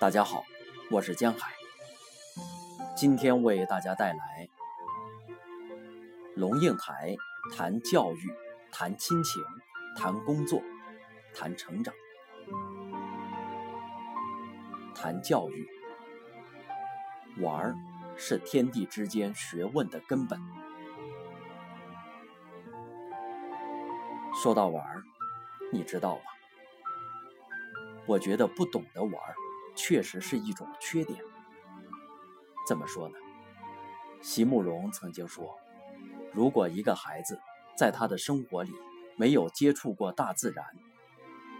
大家好，我是江海，今天为大家带来龙应台谈教育、谈亲情、谈工作、谈成长、谈教育。玩儿是天地之间学问的根本。说到玩儿，你知道吗？我觉得不懂得玩儿，确实是一种缺点。怎么说呢？席慕容曾经说，如果一个孩子在他的生活里没有接触过大自然，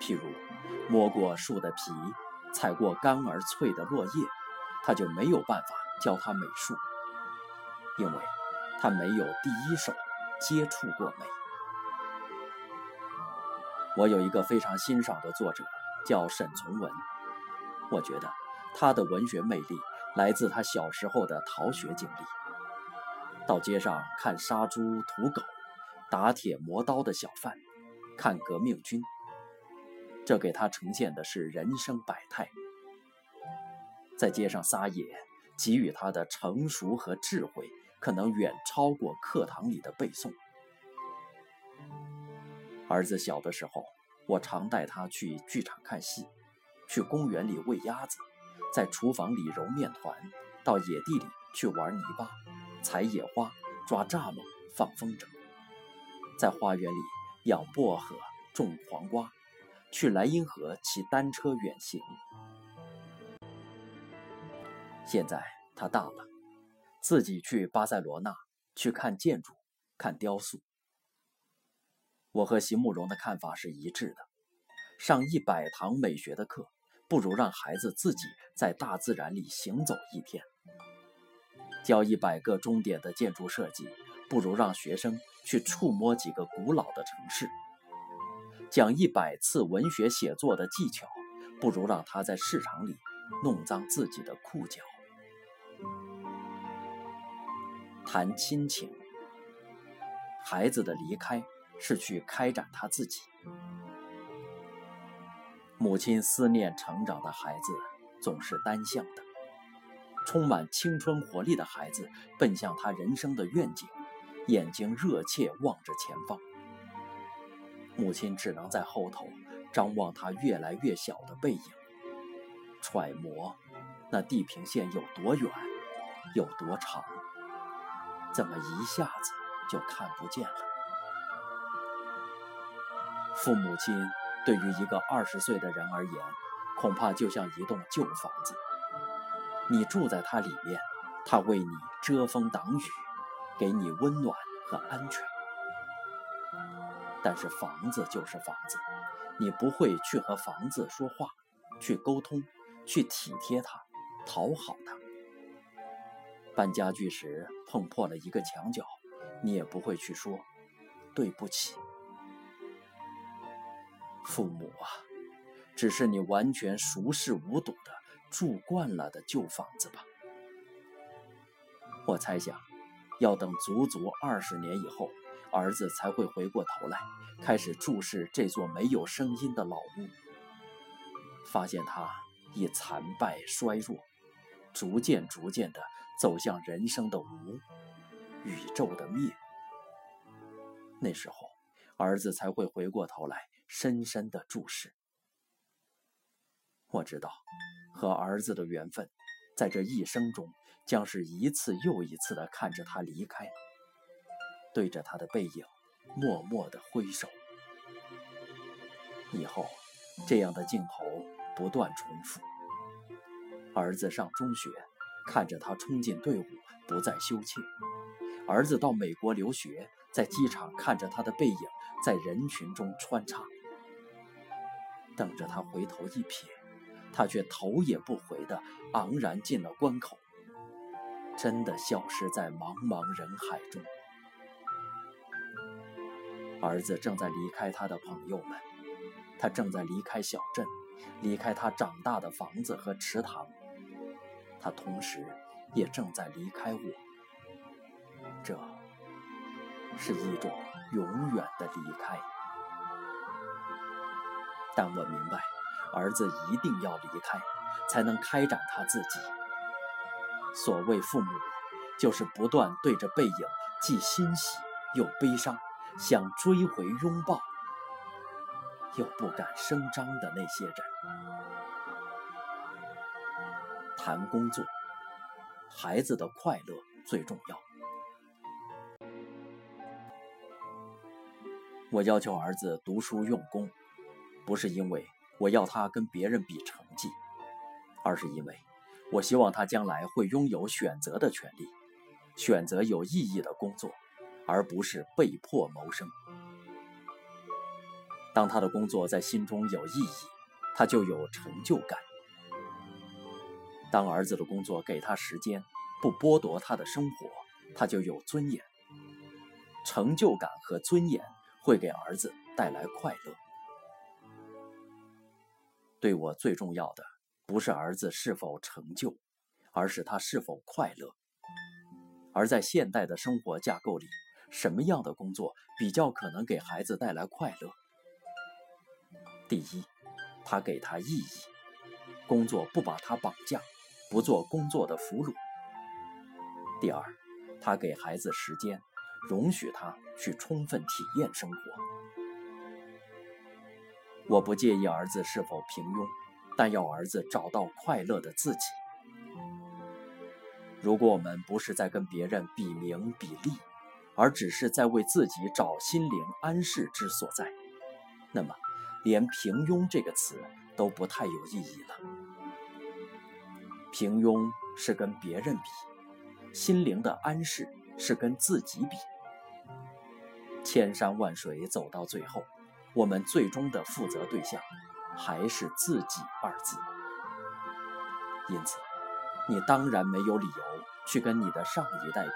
譬如摸过树的皮，踩过干而脆的落叶，他就没有办法教他美术，因为他没有第一手接触过美。我有一个非常欣赏的作者。叫沈从文，我觉得他的文学魅力来自他小时候的逃学经历。到街上看杀猪屠狗、打铁磨刀的小贩，看革命军，这给他呈现的是人生百态。在街上撒野，给予他的成熟和智慧，可能远超过课堂里的背诵。儿子小的时候。我常带他去剧场看戏，去公园里喂鸭子，在厨房里揉面团，到野地里去玩泥巴、采野花、抓蚱蜢、放风筝，在花园里养薄荷、种黄瓜，去莱茵河骑单车远行。现在他大了，自己去巴塞罗那去看建筑、看雕塑。我和席慕容的看法是一致的：上一百堂美学的课，不如让孩子自己在大自然里行走一天；教一百个钟点的建筑设计，不如让学生去触摸几个古老的城市；讲一百次文学写作的技巧，不如让他在市场里弄脏自己的裤脚。谈亲情，孩子的离开。是去开展他自己。母亲思念成长的孩子总是单向的，充满青春活力的孩子奔向他人生的愿景，眼睛热切望着前方。母亲只能在后头张望他越来越小的背影，揣摩那地平线有多远，有多长，怎么一下子就看不见了？父母亲对于一个二十岁的人而言，恐怕就像一栋旧房子。你住在它里面，它为你遮风挡雨，给你温暖和安全。但是房子就是房子，你不会去和房子说话，去沟通，去体贴它，讨好它。搬家具时碰破了一个墙角，你也不会去说对不起。父母啊，只是你完全熟视无睹的住惯了的旧房子吧？我猜想，要等足足二十年以后，儿子才会回过头来，开始注视这座没有声音的老屋，发现它已残败衰弱，逐渐逐渐的走向人生的无，宇宙的灭。那时候，儿子才会回过头来。深深的注视。我知道，和儿子的缘分，在这一生中，将是一次又一次的看着他离开，对着他的背影，默默的挥手。以后，这样的镜头不断重复。儿子上中学，看着他冲进队伍，不再羞怯；儿子到美国留学，在机场看着他的背影，在人群中穿插。等着他回头一瞥，他却头也不回的昂然进了关口，真的消失在茫茫人海中。儿子正在离开他的朋友们，他正在离开小镇，离开他长大的房子和池塘，他同时也正在离开我。这是一种永远的离开。但我明白，儿子一定要离开，才能开展他自己。所谓父母，就是不断对着背影既欣喜又悲伤，想追回拥抱，又不敢声张的那些人。谈工作，孩子的快乐最重要。我要求儿子读书用功，不是因为我要他跟别人比成绩，而是因为我希望他将来会拥有选择的权利，选择有意义的工作，而不是被迫谋生。当他的工作在心中有意义，他就有成就感。当儿子的工作给他时间，不剥夺他的生活，他就有尊严。成就感和尊严。会给儿子带来快乐。对我最重要的不是儿子是否成就，而是他是否快乐。而在现代的生活架构里，什么样的工作比较可能给孩子带来快乐？第一，他给他意义，工作不把他绑架，不做工作的俘虏。第二，他给孩子时间。容许他去充分体验生活。我不介意儿子是否平庸，但要儿子找到快乐的自己。如果我们不是在跟别人比名比利，而只是在为自己找心灵安适之所在，那么连平庸这个词都不太有意义了。平庸是跟别人比，心灵的安适。是跟自己比，千山万水走到最后，我们最终的负责对象还是自己二字。因此，你当然没有理由去跟你的上一代比，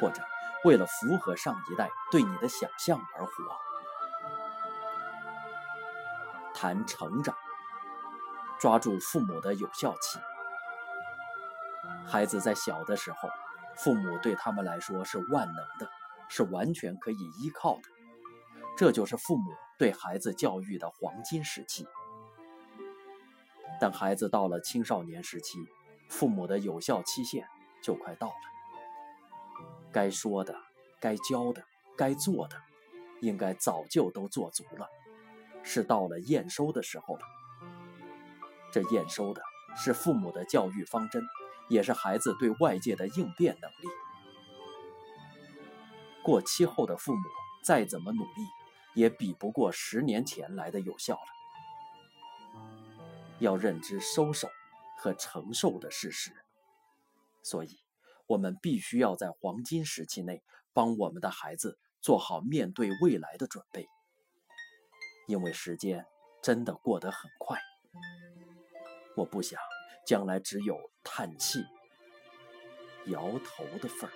或者为了符合上一代对你的想象而活。谈成长，抓住父母的有效期。孩子在小的时候。父母对他们来说是万能的，是完全可以依靠的。这就是父母对孩子教育的黄金时期。等孩子到了青少年时期，父母的有效期限就快到了。该说的、该教的、该做的，应该早就都做足了，是到了验收的时候了。这验收的是父母的教育方针。也是孩子对外界的应变能力。过期后的父母再怎么努力，也比不过十年前来的有效了。要认知收手和承受的事实，所以我们必须要在黄金时期内帮我们的孩子做好面对未来的准备，因为时间真的过得很快。我不想。将来只有叹气、摇头的份儿。